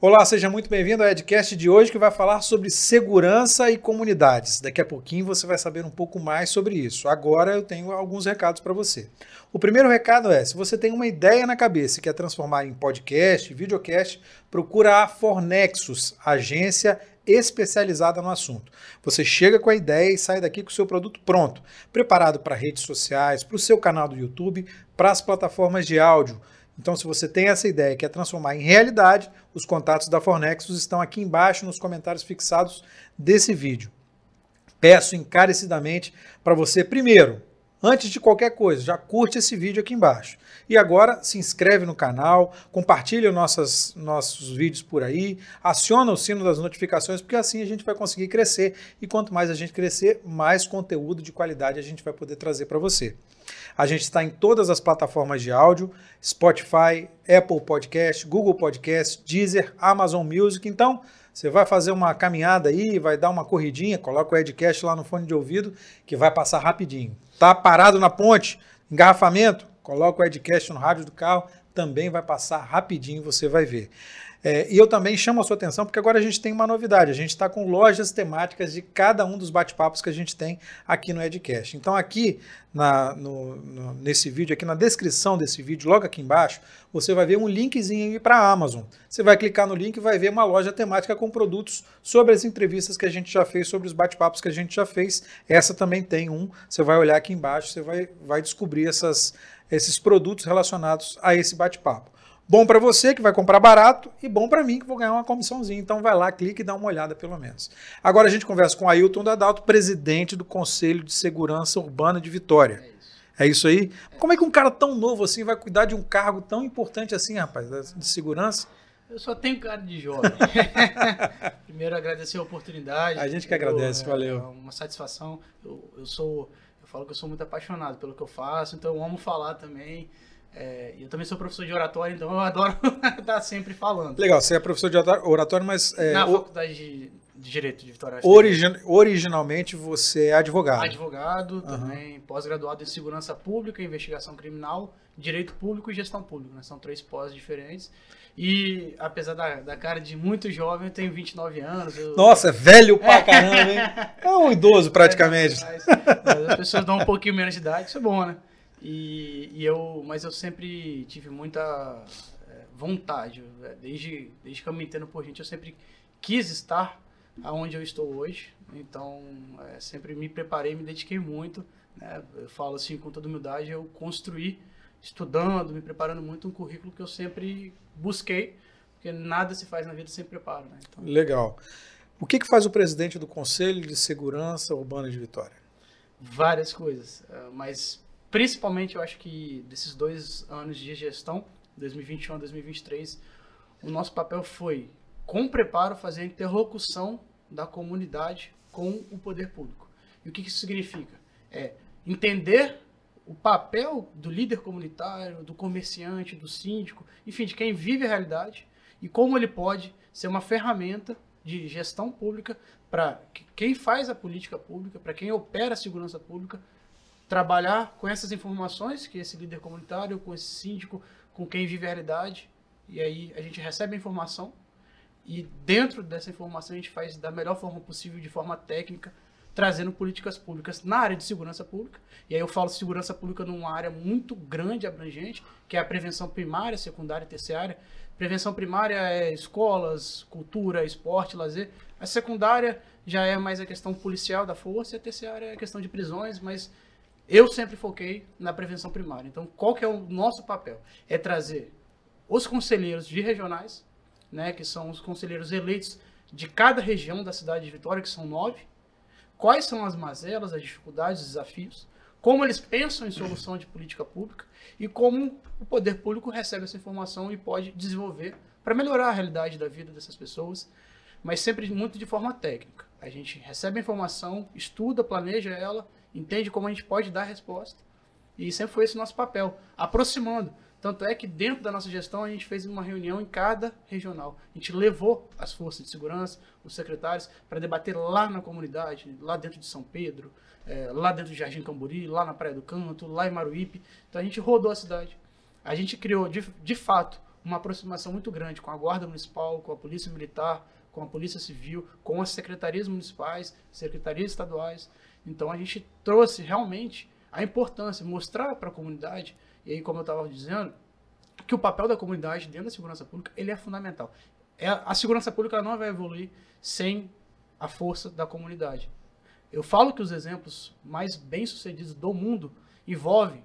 Olá, seja muito bem-vindo ao Edcast de hoje que vai falar sobre segurança e comunidades. Daqui a pouquinho você vai saber um pouco mais sobre isso. Agora eu tenho alguns recados para você. O primeiro recado é: se você tem uma ideia na cabeça e quer transformar em podcast, videocast, procura a Fornexus, agência especializada no assunto. Você chega com a ideia e sai daqui com o seu produto pronto, preparado para redes sociais, para o seu canal do YouTube, para as plataformas de áudio. Então, se você tem essa ideia que é transformar em realidade, os contatos da Fornexus estão aqui embaixo nos comentários fixados desse vídeo. Peço encarecidamente para você, primeiro, antes de qualquer coisa, já curte esse vídeo aqui embaixo. E agora se inscreve no canal, compartilha nossas, nossos vídeos por aí, aciona o sino das notificações, porque assim a gente vai conseguir crescer. E quanto mais a gente crescer, mais conteúdo de qualidade a gente vai poder trazer para você. A gente está em todas as plataformas de áudio: Spotify, Apple Podcast, Google Podcast, Deezer, Amazon Music. Então, você vai fazer uma caminhada aí, vai dar uma corridinha, coloca o Edcast lá no fone de ouvido, que vai passar rapidinho. Tá parado na ponte, engarrafamento, coloca o Edcast no rádio do carro, também vai passar rapidinho, você vai ver. É, e eu também chamo a sua atenção porque agora a gente tem uma novidade. A gente está com lojas temáticas de cada um dos bate-papos que a gente tem aqui no Edcast. Então, aqui na, no, no, nesse vídeo, aqui na descrição desse vídeo, logo aqui embaixo, você vai ver um linkzinho para a Amazon. Você vai clicar no link e vai ver uma loja temática com produtos sobre as entrevistas que a gente já fez, sobre os bate-papos que a gente já fez. Essa também tem um. Você vai olhar aqui embaixo, você vai, vai descobrir essas, esses produtos relacionados a esse bate-papo. Bom para você que vai comprar barato e bom para mim que vou ganhar uma comissãozinha. Então vai lá, clique e dá uma olhada pelo menos. Agora a gente conversa com Ailton Dadalto, presidente do Conselho de Segurança Urbana de Vitória. É isso, é isso aí? É. Como é que um cara tão novo assim vai cuidar de um cargo tão importante assim, rapaz, de segurança? Eu só tenho cara de jovem. Primeiro agradecer a oportunidade. A gente que agradece, eu, valeu. É uma satisfação. Eu, eu sou, eu falo que eu sou muito apaixonado pelo que eu faço, então eu amo falar também. É, eu também sou professor de oratório, então eu adoro estar sempre falando. Legal, você é professor de oratório, mas. É, Na o... faculdade de, de, Direito de Vitória. Origin, originalmente você é advogado. Advogado, uhum. também pós-graduado em Segurança Pública, Investigação Criminal, Direito Público e Gestão Pública. Né? São três pós diferentes. E apesar da, da cara de muito jovem, eu tenho 29 anos. Eu... Nossa, é velho pra caramba, hein? É um idoso praticamente. É, mas, as pessoas dão um pouquinho menos de idade, isso é bom, né? E, e eu, mas eu sempre tive muita é, vontade, é, desde, desde que eu me entendo por gente, eu sempre quis estar aonde eu estou hoje. Então, é, sempre me preparei, me dediquei muito. Né? Eu falo assim com toda humildade, eu construí, estudando, me preparando muito, um currículo que eu sempre busquei, porque nada se faz na vida sem preparo. Né? Então, Legal. O que, que faz o presidente do Conselho de Segurança Urbana de Vitória? Várias coisas, mas principalmente eu acho que desses dois anos de gestão, 2021 a 2023, o nosso papel foi, com preparo, fazer a interlocução da comunidade com o poder público. E o que isso significa? É entender o papel do líder comunitário, do comerciante, do síndico, enfim, de quem vive a realidade e como ele pode ser uma ferramenta de gestão pública para quem faz a política pública, para quem opera a segurança pública, trabalhar com essas informações que esse líder comunitário, com esse síndico, com quem vive a realidade, e aí a gente recebe a informação e dentro dessa informação a gente faz da melhor forma possível, de forma técnica, trazendo políticas públicas na área de segurança pública. E aí eu falo segurança pública numa área muito grande, abrangente, que é a prevenção primária, secundária e terciária. Prevenção primária é escolas, cultura, esporte, lazer. A secundária já é mais a questão policial da força, e a terciária é a questão de prisões, mas eu sempre foquei na prevenção primária. Então, qual que é o nosso papel? É trazer os conselheiros de regionais, né, que são os conselheiros eleitos de cada região da cidade de Vitória, que são nove. Quais são as mazelas, as dificuldades, os desafios? Como eles pensam em solução de política pública e como o poder público recebe essa informação e pode desenvolver para melhorar a realidade da vida dessas pessoas, mas sempre muito de forma técnica. A gente recebe a informação, estuda, planeja ela entende como a gente pode dar resposta. E sempre foi esse nosso papel, aproximando. Tanto é que dentro da nossa gestão a gente fez uma reunião em cada regional. A gente levou as forças de segurança, os secretários, para debater lá na comunidade, lá dentro de São Pedro, é, lá dentro de Jardim Camburi, lá na Praia do Canto, lá em Maruípe. Então a gente rodou a cidade. A gente criou, de, de fato, uma aproximação muito grande com a Guarda Municipal, com a Polícia Militar, com a Polícia Civil, com as secretarias municipais, secretarias estaduais. Então a gente trouxe realmente a importância, mostrar para a comunidade, e aí como eu estava dizendo, que o papel da comunidade dentro da segurança pública ele é fundamental. É, a segurança pública não vai evoluir sem a força da comunidade. Eu falo que os exemplos mais bem-sucedidos do mundo envolvem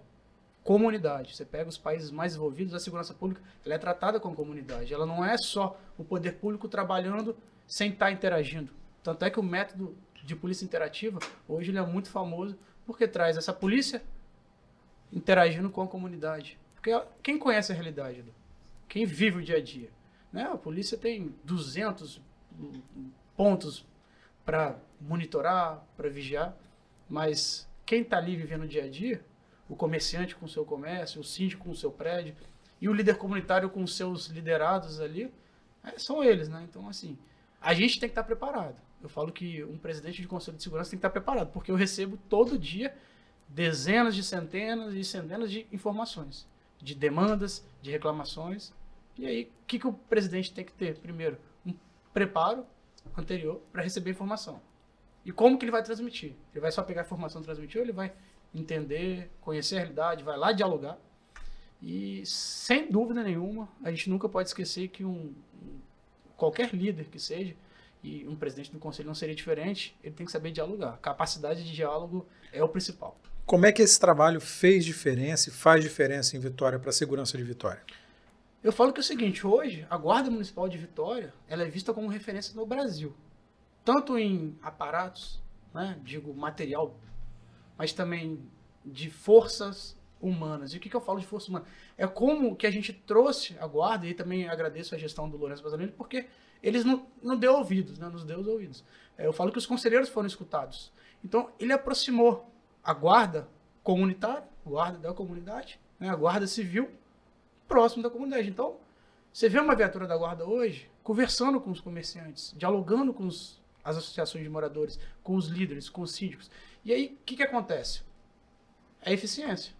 comunidade. Você pega os países mais envolvidos, a segurança pública ela é tratada com a comunidade. Ela não é só o poder público trabalhando sem estar interagindo. Tanto é que o método de polícia interativa, hoje ele é muito famoso porque traz essa polícia interagindo com a comunidade. Porque quem conhece a realidade, quem vive o dia a dia, né? A polícia tem 200 pontos para monitorar, para vigiar, mas quem está ali vivendo o dia a dia, o comerciante com o seu comércio, o síndico com o seu prédio e o líder comunitário com os seus liderados ali, é, são eles, né? Então, assim, a gente tem que estar tá preparado. Eu falo que um presidente de conselho de segurança tem que estar preparado, porque eu recebo todo dia dezenas de centenas e centenas de informações, de demandas, de reclamações. E aí, o que, que o presidente tem que ter? Primeiro, um preparo anterior para receber informação. E como que ele vai transmitir? Ele vai só pegar a informação e transmitir ou ele vai entender, conhecer a realidade, vai lá dialogar? E sem dúvida nenhuma, a gente nunca pode esquecer que um, qualquer líder que seja, e um presidente do conselho não seria diferente, ele tem que saber dialogar. Capacidade de diálogo é o principal. Como é que esse trabalho fez diferença e faz diferença em Vitória para a segurança de Vitória? Eu falo que é o seguinte, hoje a Guarda Municipal de Vitória, ela é vista como referência no Brasil. Tanto em aparatos, né, digo material, mas também de forças humanas. E o que, que eu falo de força humana? É como que a gente trouxe a guarda, e também agradeço a gestão do Lourenço Basanelli, porque eles não, não deu ouvidos, né? nos deu os ouvidos. É, eu falo que os conselheiros foram escutados. Então, ele aproximou a guarda comunitária, guarda da comunidade, né? a guarda civil, próximo da comunidade. Então, você vê uma viatura da guarda hoje conversando com os comerciantes, dialogando com os, as associações de moradores, com os líderes, com os síndicos. E aí, o que, que acontece? É eficiência.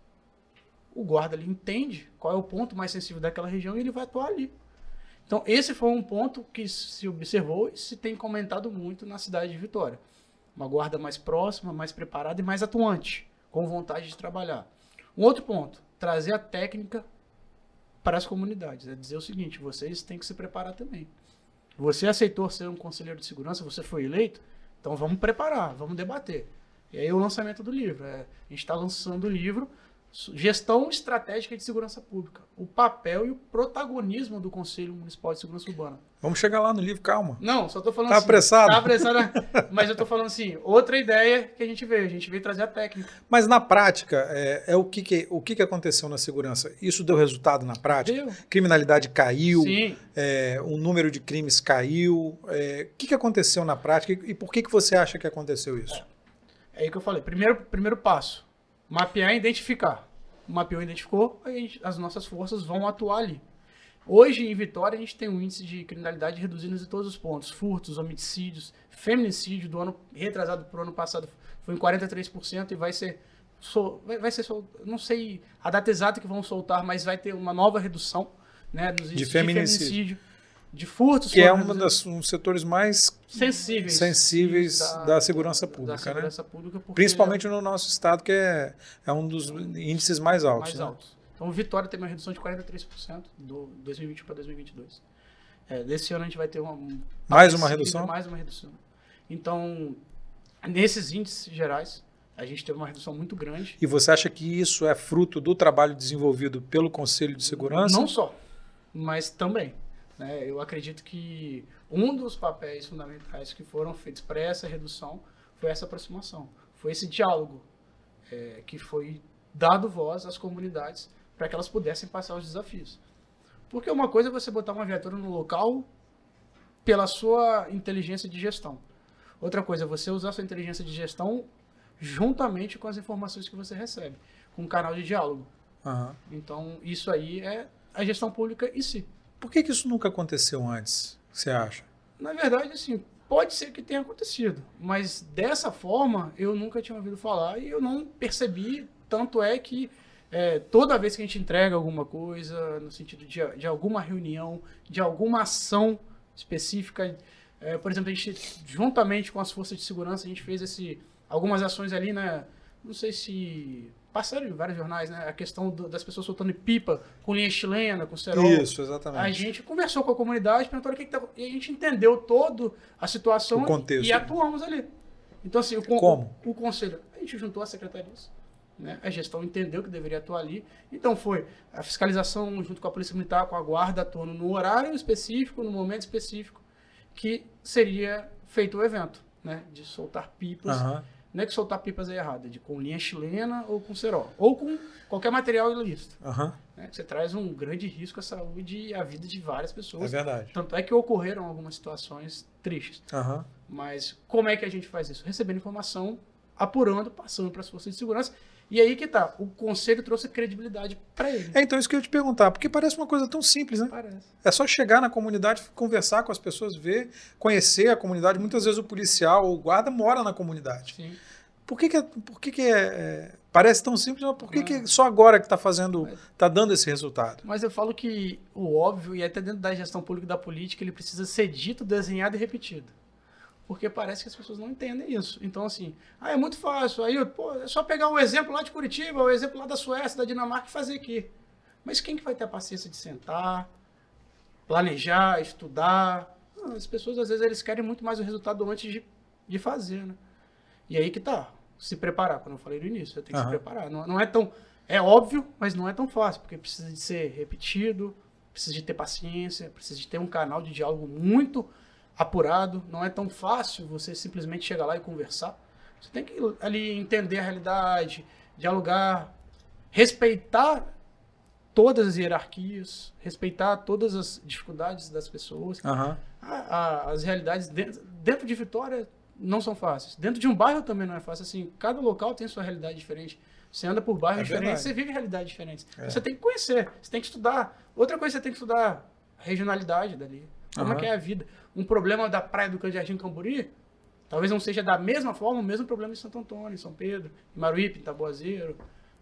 O guarda ali entende qual é o ponto mais sensível daquela região e ele vai atuar ali. Então, esse foi um ponto que se observou e se tem comentado muito na cidade de Vitória. Uma guarda mais próxima, mais preparada e mais atuante, com vontade de trabalhar. Um outro ponto, trazer a técnica para as comunidades. É dizer o seguinte: vocês têm que se preparar também. Você aceitou ser um conselheiro de segurança, você foi eleito, então vamos preparar, vamos debater. E aí o lançamento do livro. É, a gente está lançando o livro Gestão Estratégica de Segurança Pública. O papel e o protagonismo do Conselho Municipal de Segurança Urbana. Vamos chegar lá no livro, calma. Não, só estou falando tá assim. Apressado? Tá apressado? mas eu estou falando assim, outra ideia que a gente veio, a gente veio trazer a técnica. Mas na prática, é, é o, que, que, o que, que aconteceu na segurança? Isso deu resultado na prática? Deu. Criminalidade caiu, é, o número de crimes caiu. É, o que, que aconteceu na prática e, por que, que você acha que aconteceu isso? É, é aí que eu falei. Primeiro, primeiro passo Mapear e identificar. Mapeou e identificou, as nossas forças vão atuar ali. Hoje, em Vitória, a gente tem um índice de criminalidade reduzindo em todos os pontos. Furtos, homicídios, feminicídio do ano retrasado para o ano passado foi em 43% e vai ser vai, ser não sei a data exata que vão soltar, mas vai ter uma nova redução, né, dos índices de feminicídio. De feminicídio de furtos. Que é um dos um setores mais sensíveis, sensíveis da, da, segurança pública. Da segurança né? pública Principalmente no nosso estado, que é, é um dos índices mais altos. Mais né? altos. Então, Vitória teve uma redução de 43% do 2021 para 2022. É, desse ano a gente vai ter uma. Mais uma redução? Mais uma redução. Então, nesses índices gerais, a gente teve uma redução muito grande. E você acha que isso é fruto do trabalho desenvolvido pelo Conselho de Segurança? Não só, mas também. Né? Eu acredito que um dos papéis fundamentais que foram feitos para essa redução foi essa aproximação, foi esse diálogo é, que foi dado voz às comunidades para que elas pudessem passar os desafios. Porque uma coisa é você botar uma viatura no local pela sua inteligência de gestão. Outra coisa é você usar sua inteligência de gestão juntamente com as informações que você recebe, com um canal de diálogo. Uhum. Então, isso aí é a gestão pública em si. Por que, que isso nunca aconteceu antes, você acha? Na verdade, assim, pode ser que tenha acontecido, mas dessa forma eu nunca tinha ouvido falar e eu não percebi. Tanto é que é, toda vez que a gente entrega alguma coisa, no sentido de, de alguma reunião, de alguma ação específica, é, por exemplo, a gente, juntamente com as forças de segurança, a gente fez esse, algumas ações ali, né? Não sei se passaram em vários jornais, né? A questão do, das pessoas soltando pipa com linha chilena, com cerol. Isso, exatamente. A gente conversou com a comunidade, perguntou o que, que tá, e a gente entendeu toda a situação O contexto. e atuamos ali. Então, assim, o, Como? o, conselho, a gente juntou as secretarias, né? A gestão entendeu que deveria atuar ali. Então, foi a fiscalização junto com a Polícia Militar, com a guarda, atuando no horário específico, no momento específico, que seria feito o evento, né? De soltar pipas. Aham. Não é que soltar pipas é errado, é de com linha chilena ou com cerol. Ou com qualquer material ilícito. Aham. Né? Você traz um grande risco à saúde e à vida de várias É pessoas. verdade. Tanto é que ocorreram algumas situações tristes. Aham. Mas como é que a gente faz isso? Recebendo informação, apurando, passando para as forças de segurança. E aí que tá. O conselho trouxe credibilidade para ele. É, então isso que eu ia te perguntar, porque parece uma coisa tão simples, né? Parece. É só chegar na comunidade, conversar com as pessoas, ver, conhecer a comunidade. Muitas vezes o policial ou o guarda mora na comunidade. Sim. Por que, que, é, por que, que é, é- Parece tão simples, mas por que, que só agora que está fazendo. está dando esse resultado? Mas eu falo que o óbvio, e até dentro da gestão pública e da política, ele precisa ser dito, desenhado e repetido. Porque parece que as pessoas não entendem isso. Então, assim, ah, é muito fácil. Aí, pô, é só pegar o exemplo lá de Curitiba, o exemplo lá da Suécia, da Dinamarca e fazer aqui. Mas quem que vai ter a paciência de sentar, planejar, estudar? Ah, As pessoas, às vezes, eles querem muito mais o resultado antes de, de fazer, né? E aí que tá. Se preparar, como eu falei no início, você tem que Aham. se preparar. Não, não é tão. É óbvio, mas não é tão fácil, porque precisa de ser repetido, precisa de ter paciência, precisa de ter um canal de diálogo muito apurado. Não é tão fácil você simplesmente chegar lá e conversar. Você tem que ali entender a realidade, dialogar, respeitar todas as hierarquias, respeitar todas as dificuldades das pessoas. Aham. A- a- as realidades dentro, dentro de Vitória não são fáceis. Dentro de um bairro também não é fácil. Assim, cada local tem sua realidade diferente. Você anda por bairros É diferentes, você vive realidades diferentes. É. Você tem que conhecer, você tem que estudar. Outra coisa que você tem que estudar, a regionalidade dali. Como Aham. é que é a vida? Um problema da praia do Candiatim Camburi, talvez não seja da mesma forma o mesmo problema em Santo Antônio, em São Pedro, em Maruípe, em Taboazeiro.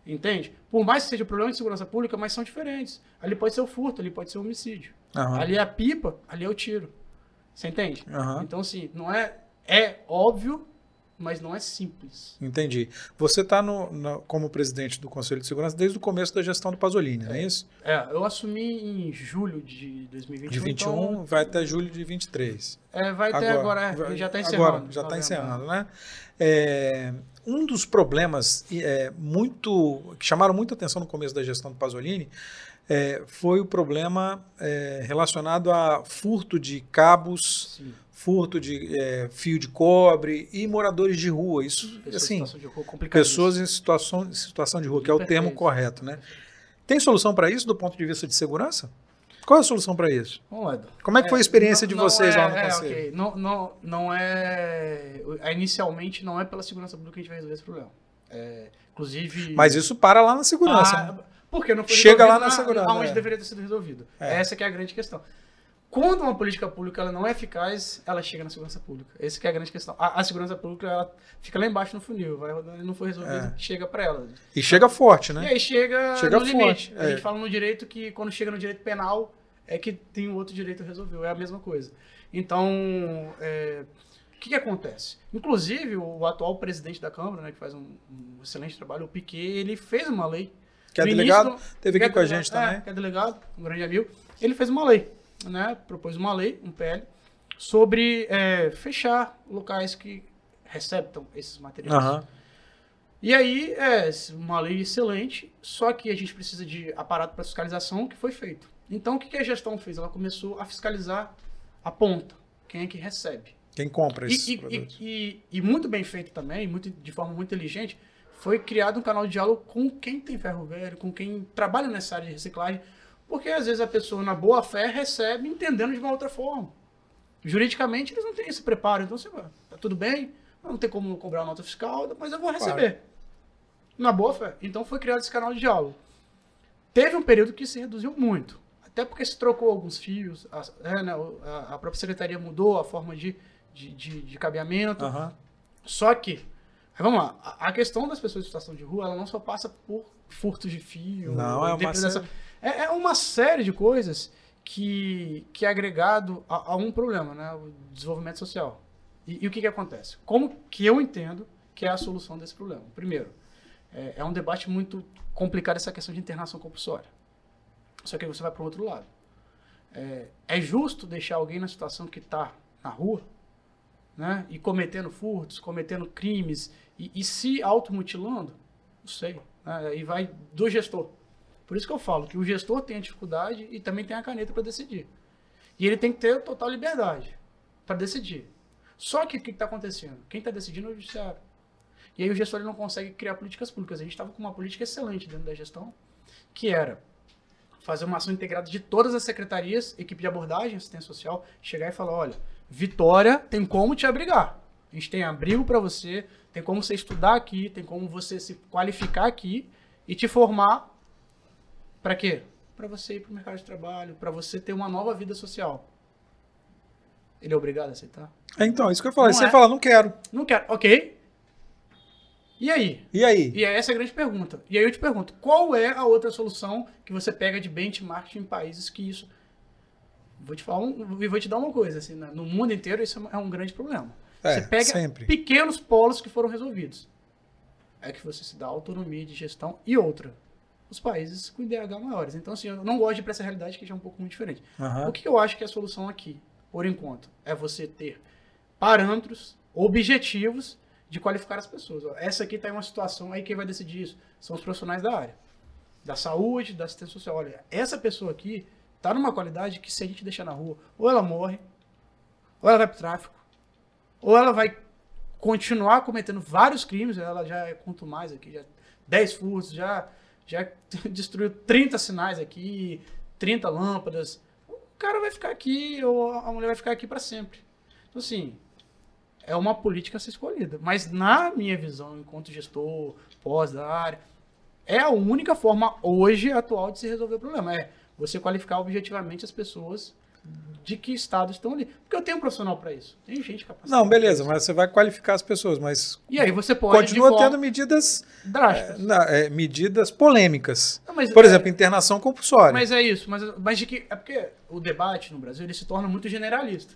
Entende? Por mais que seja problema de segurança pública, mas são diferentes. Ali pode ser o furto, ali pode ser o homicídio. Aham. Ali é a pipa, ali é o tiro. Você entende? Aham. Então, assim, não é. É óbvio, mas não é simples. Entendi. Você está como presidente do Conselho de Segurança desde o começo da gestão do Pasolini, não é isso? É, eu assumi em julho de 2021. De 21 então, vai até julho de 23. é, vai ter agora, é, vai- já está encerrando. Agora, já está encerrando, né? É, um dos problemas é, muito que chamaram muita atenção no começo da gestão do Pasolini é, foi o problema é, relacionado a furto de cabos, Sim, furto de é, fio de cobre e moradores de rua. Isso, pessoas em assim, situação de rua pessoas em situação, em situação de rua, que é o termo correto, né? Tem solução para isso do ponto de vista de segurança? Qual é a solução para isso? Lá, Edu. Como é que foi a experiência de não vocês é- lá no é, conselho? ok. Não, não, não é. Inicialmente, não é pela segurança pública que a gente vai resolver esse problema. É, inclusive. Mas isso para lá na segurança. Ah, né? Porque não foi Chega lá na segurança, Aonde é. deveria ter sido resolvido. É. Essa que é a grande questão. Quando uma política pública ela não é eficaz, ela chega na segurança pública. Essa que é a grande questão. A, a segurança pública ela fica lá embaixo no funil, vai rodando e não foi resolvido, É. chega para ela. E chega forte, E né? aí chega, Chega no forte, limite. é. A gente fala no direito que quando chega no direito penal é que tem o outro direito resolveu. É a mesma coisa. Então, é, o que, que acontece? Inclusive, o atual presidente da Câmara, né, que faz um, um excelente trabalho, o Piquet, ele fez uma lei. Que é No delegado, do- teve aqui é com a gente é, também. que é delegado, um grande amigo. Ele fez uma lei, né? Propôs uma lei, um PL, sobre é, fechar locais que receptam esses materiais. Aham. E aí, é uma lei excelente, só que a gente precisa de aparato para fiscalização, que foi feito. Então, o que a gestão fez? Ela começou a fiscalizar a ponta, quem é que recebe. Quem compra esses E, e- produtos? e- e- e muito bem feito também, muito, de forma muito inteligente, foi criado um canal de diálogo com quem tem ferro velho, com quem trabalha nessa área de reciclagem, porque às vezes a pessoa, na boa fé, recebe entendendo de uma outra forma. Juridicamente, eles não têm esse preparo, então você vai, tá tudo bem, não tem como cobrar nota fiscal, mas eu vou receber. Na boa fé. Então foi criado esse canal de diálogo. Teve um período que se reduziu muito. Até porque se trocou alguns fios, a, é, né, a- a própria secretaria mudou a forma de, de, de, de cabeamento. Aham. Só que, Vamos lá. A, questão das pessoas em situação de rua, ela não só passa por furtos de fio. Não, é uma série- É, é uma série de coisas que, que é agregado a, a um problema, né? O desenvolvimento social. E, e o que, que acontece? Como que eu entendo que é a solução desse problema? Primeiro, é, é um debate muito complicado essa questão de internação compulsória. Só que aí você vai para o outro lado. É, é justo deixar alguém na situação que está na rua, né? E cometendo furtos, cometendo crimes e, e se automutilando? Não sei. Né? E vai do gestor. Por isso que eu falo que o gestor tem a dificuldade e também tem a caneta para decidir. E ele tem que ter total liberdade para decidir. Só que o que está acontecendo? Quem está decidindo é o judiciário. E aí o gestor ele não consegue criar políticas públicas. A gente estava com uma política excelente dentro da gestão, que era fazer uma ação integrada de todas as secretarias, equipe de abordagem, assistência social, chegar e falar, olha, Vitória tem como te abrigar. A gente tem abrigo para você, tem como você estudar aqui, tem como você se qualificar aqui e te formar para quê? Para você ir para o mercado de trabalho, para você ter uma nova vida social. Ele é obrigado a aceitar? É, Então, isso que eu falei. Não Você é. fala, não quero. Não quero. Ok. E aí? E aí? E essa é a grande pergunta. E aí eu te pergunto, qual é a outra solução que você pega de benchmark em países que isso... Vou te falar um, e vou te dar uma coisa, assim, na- no mundo inteiro isso é um grande problema. É, você pega sempre. pequenos polos que foram resolvidos. É que você se dá autonomia de gestão e outra. Os países com IDH maiores. Então, assim, eu não gosto de ir para essa realidade que já é um pouco muito diferente. Aham. O que eu acho que é a solução aqui, por enquanto, é você ter parâmetros objetivos de qualificar as pessoas. Ó, Essa aqui está em uma situação, aí quem vai decidir isso são os profissionais da área, da saúde, da assistência social. Olha, essa pessoa aqui está numa qualidade que se a gente deixar na rua, ou ela morre, ou ela vai para tráfico, ou ela vai continuar cometendo vários crimes, ela já é quanto mais aqui, já 10 furtos, já, já destruiu 30 sinais aqui, 30 lâmpadas. O cara vai ficar aqui, ou a mulher vai ficar aqui para sempre. Então, assim, é uma política a ser escolhida. Mas, na minha visão, enquanto gestor, pós da área, é a única forma hoje atual de se resolver o problema. É você qualificar objetivamente as pessoas de que estado estão ali. Porque eu tenho um profissional para isso. Tem gente capacitada. Não, beleza, mas você vai qualificar as pessoas, mas E aí você pode. continua tendo medidas, drásticas. na- é, medidas polêmicas. Não, mas- Por é- exemplo, internação compulsória. Mas é isso, mas, mas de que. É porque o debate no Brasil ele se torna muito generalista.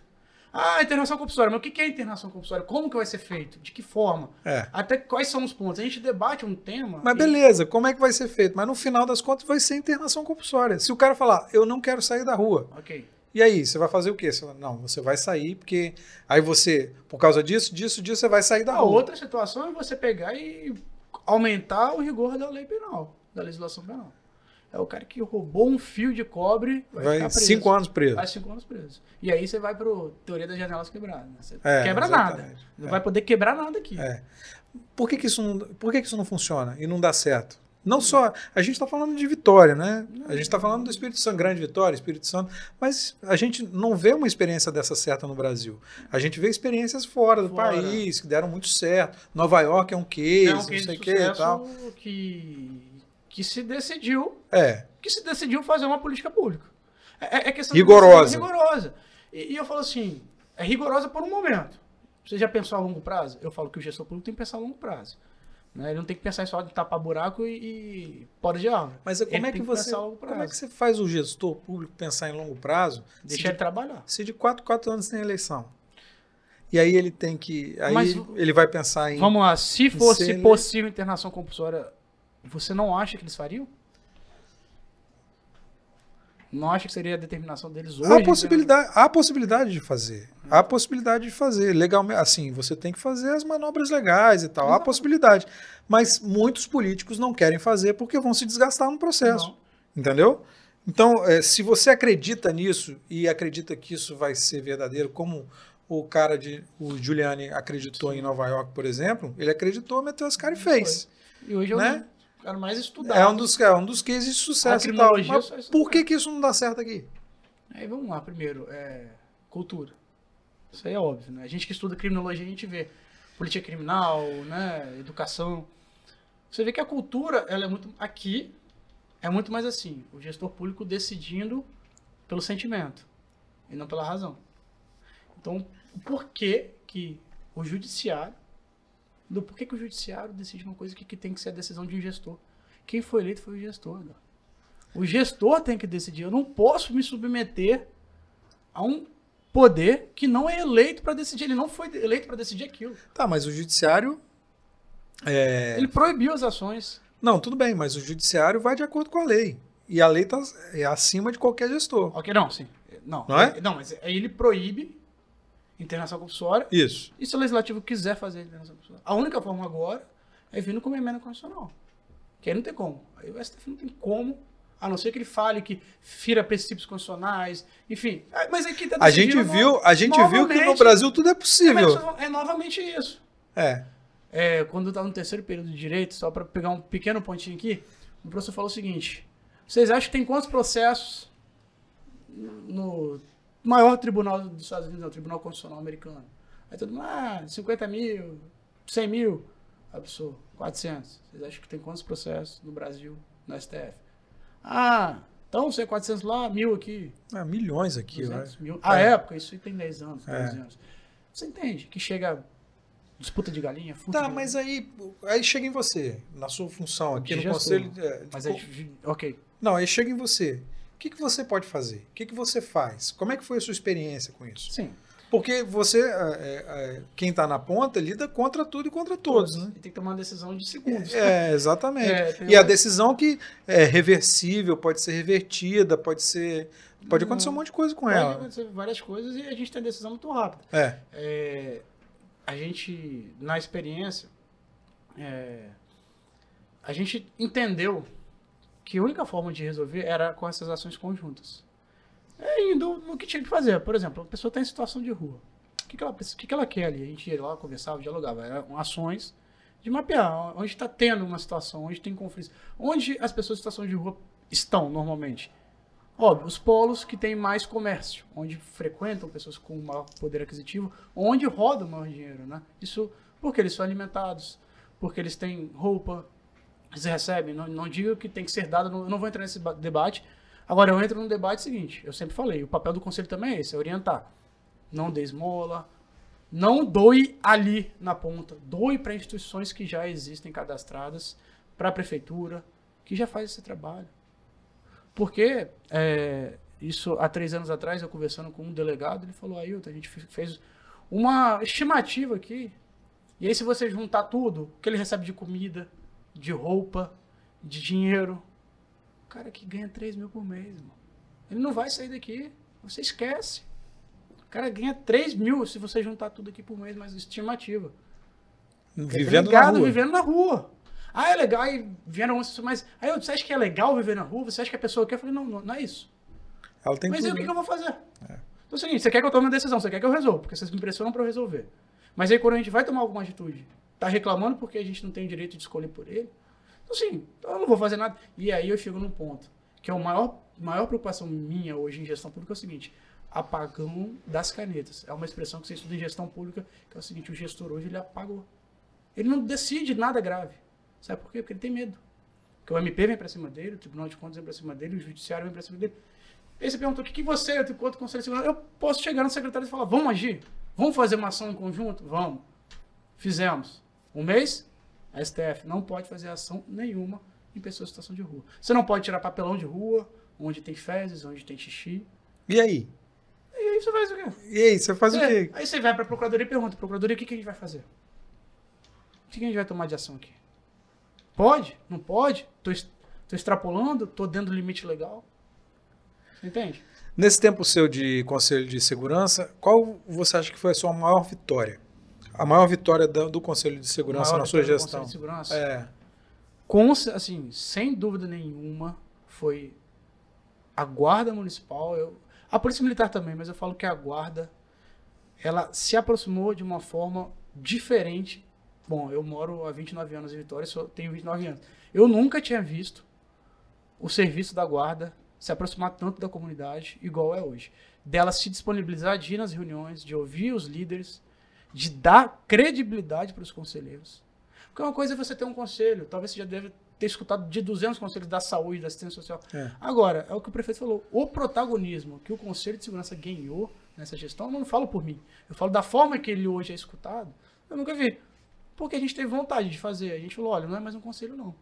Ah, internação compulsória. Mas o que é internação compulsória? Como que vai ser feito? De que forma? É. Até quais são os pontos? A gente debate um tema. Mas e- beleza, como é que vai ser feito? Mas no final das contas vai ser internação compulsória. Se o cara falar, eu não quero sair da rua, Ok. e aí, você vai fazer o quê? Você não, você vai sair porque aí você, por causa disso, disso, disso, você vai sair da A rua. outra situação é você pegar e aumentar o rigor da lei penal, da legislação penal. É o cara que roubou um fio de cobre, vai, Vai cinco anos preso. Vai cinco anos preso. E aí você vai para teoria das janelas quebradas. né? Você É, quebra exatamente. nada. Não É. vai poder quebrar nada aqui. É. Por que, que isso não, por que, que isso não funciona e não dá certo? Não só. A gente está falando de Vitória, né? A gente está falando do Espírito Santo, Grande Vitória, Espírito Santo, mas a gente não vê uma experiência dessa certa no Brasil. A gente vê experiências fora do Fora. país que deram muito certo. Nova York é um case, É um não case sei de o que e tal. que, que se decidiu É. que se decidiu fazer uma política pública. É, é questão Rigorosa. De rigorosa. E, e eu falo assim, é rigorosa por um momento. Você já pensou a longo prazo? Eu falo que o gestor público tem que pensar a longo prazo. Né? Ele não tem que pensar só em tapar buraco e, e pode de. Mas como Ele é que você. Como é que você faz o gestor público pensar em longo prazo? Deixa ele de, trabalhar. se de 4, 4 anos tem eleição. E aí ele tem que. Aí Mas- ele vai pensar em. Vamos lá, se fosse ele- possível internação compulsória, você não acha que eles fariam? Não acha que seria a determinação deles hoje? Há possibilidade, há possibilidade de fazer. Há possibilidade de fazer. Legalmente, assim, você tem que fazer as manobras legais e tal. Há possibilidade. Mas muitos políticos não querem fazer porque vão se desgastar no processo. Não. Entendeu? Então, eh, se você acredita nisso e acredita que isso vai ser verdadeiro, como o cara de. O Giuliani acreditou em Nova York, por exemplo, ele acreditou, meteu as caras e fez. E hoje é Né? Cara mais estudado. É um dos, é um dos cases de sucesso A tal. criminologia Mas isso por que, que isso não dá certo aqui? Aí vamos lá, primeiro, é, cultura. Isso aí é óbvio, né? A gente que estuda criminologia, a gente vê política criminal, né, educação. Você vê que a cultura, ela é muito aqui é muito mais assim, o gestor público decidindo pelo sentimento e não pela razão. Então, por que que o judiciário do porquê que o judiciário decide uma coisa que, que tem que ser a decisão de um gestor. Quem foi eleito foi o gestor. Né? O gestor tem que decidir. Eu não posso me submeter a um poder que não é eleito para decidir. Ele não foi eleito para decidir aquilo. Tá, mas o judiciário. É... Ele proibiu as ações. Não, tudo bem, mas o judiciário vai de acordo com a lei. E a lei está é acima de qualquer gestor. Ok, não, sim. Não, não é? Não, mas ele proíbe internação compulsória. Isso. E se o legislativo quiser fazer internação compulsória? A única forma agora é vindo com uma emenda constitucional. Que aí não tem como. Aí o STF não tem como, a não ser que ele fale que fira princípios constitucionais, enfim. Ah, mas aqui tá A gente viu, a gente viu que no Brasil tudo é possível. É, é novamente isso. É. é quando eu estava no terceiro período de direito, só para pegar um pequeno pontinho aqui, o professor falou o seguinte: vocês acham que tem quantos processos no maior tribunal dos Estados Unidos, é o Tribunal Constitucional Americano? Aí todo mundo, ah, 50 mil, 100 mil. Absurdo, 400. Vocês acham que tem quantos processos no Brasil, no STF? Ah, então você é 400 lá, mil aqui. Ah, milhões aqui, 200 mil. A é. época, isso tem 10 anos, 12 é. anos. Você entende que chega disputa de galinha, Tá, mas aí, aí chega em você, na sua função aqui de no gestor. conselho. É, mas aí, ok. Não, aí chega em você. O que, que você pode fazer? O que, que você faz? Como é que foi a sua experiência com isso? Sim. Porque você, é, é, quem está na ponta, lida contra tudo e contra todos. Né? E tem que tomar uma decisão de segundos. É, exatamente. É, e uma... a decisão que é reversível, pode ser revertida, pode ser. Pode acontecer um monte de coisa com pode ela. Pode acontecer várias coisas e a gente tem decisão muito rápida. É. é a gente, na experiência, é, a gente entendeu que a única forma de resolver era com essas ações conjuntas. É indo no que tinha que fazer. Por exemplo, a pessoa está em situação de rua. O que, que, ela, que, que ela quer ali? A gente ia lá, conversava, dialogava. Eram ações de mapear onde está tendo uma situação, onde tem conflitos. Onde as pessoas em situação de rua estão normalmente. Óbvio, os polos que têm mais comércio, onde frequentam pessoas com maior poder aquisitivo, onde roda o maior dinheiro, né? Isso porque eles são alimentados, porque eles têm roupa, eles recebem. Não, não digo que tem que ser dado, não, não vou entrar nesse debate. Agora, eu entro no debate seguinte, eu sempre falei, o papel do conselho também é esse, é orientar. Não dê esmola, não doe ali na ponta, doe para instituições que já existem cadastradas, para a prefeitura, que já faz esse trabalho. Porque é, isso há três anos atrás, eu conversando com um delegado, ele falou, Ailton, a gente fez uma estimativa aqui. E aí, se você juntar tudo, o que ele recebe de comida, de roupa, de dinheiro, o cara que ganha 3 mil por mês, irmão. ele não vai sair daqui. Você esquece. O cara ganha 3 mil se você juntar tudo aqui por mês, mas estimativa. Vivendo ligado, na rua. vivendo na rua. Ah, é legal, aí vieram mas aí você acha que é legal viver na rua? Você acha que a pessoa quer? Eu falei, não, não, não é isso. Ela tem mas tudo, aí o que, que, eu vou fazer? É. Então é o seguinte, você quer que eu tome uma decisão, você quer que eu resolva, porque vocês me pressionam para eu resolver. Mas aí quando a gente vai tomar alguma atitude, tá reclamando porque a gente não tem o direito de escolher por ele, então sim, eu não vou fazer nada. E aí eu chego num ponto, que é a maior, maior preocupação minha hoje em gestão pública é o seguinte, apagão das canetas. É uma expressão que você estuda em gestão pública, que é o seguinte, o gestor hoje ele apagou. Ele não decide nada grave. Sabe por quê? Porque ele tem medo. Porque o MP vem para cima dele, o Tribunal de Contas vem para cima dele, o Judiciário vem para cima dele. Aí você perguntou, o que, que você, eu, enquanto Conselho de Segurança, eu posso chegar no secretário e falar, vamos agir? Vamos fazer uma ação em conjunto? Vamos. Fizemos. Um mês, a STF não pode fazer ação nenhuma em pessoas em situação de rua. Você não pode tirar papelão de rua, onde tem fezes, onde tem xixi. E aí? E aí você faz o quê? E aí, você faz é, o quê? Aí você vai para a procuradoria e pergunta, procuradoria, o que, que a gente vai fazer? O que, que a gente vai tomar de ação aqui? Pode? Não pode? Tô, tô extrapolando? Tô dentro do limite legal? Você entende? Nesse tempo seu de Conselho de Segurança, qual você acha que foi a sua maior vitória? A maior vitória do, do Conselho de Segurança na sua gestão? Do Conselho de Segurança? É. Com, assim, sem dúvida nenhuma, foi a Guarda Municipal, eu, a Polícia Militar também, mas eu falo que a Guarda, ela se aproximou de uma forma diferente Bom, eu moro há 29 anos em Vitória, só tenho 29 anos. Eu nunca tinha visto o serviço da guarda se aproximar tanto da comunidade igual é hoje. Dela se disponibilizar de ir nas reuniões, de ouvir os líderes, de dar credibilidade para os conselheiros. Porque uma coisa é você ter um conselho, talvez você já deve ter escutado de 200 conselhos da saúde, da assistência social. É. Agora, é o que o prefeito falou, o protagonismo que o Conselho de Segurança ganhou nessa gestão, eu não falo por mim, eu falo da forma que ele hoje é escutado, eu nunca vi. Porque a gente teve vontade de fazer. A gente falou, olha, não é mais um conselho, não.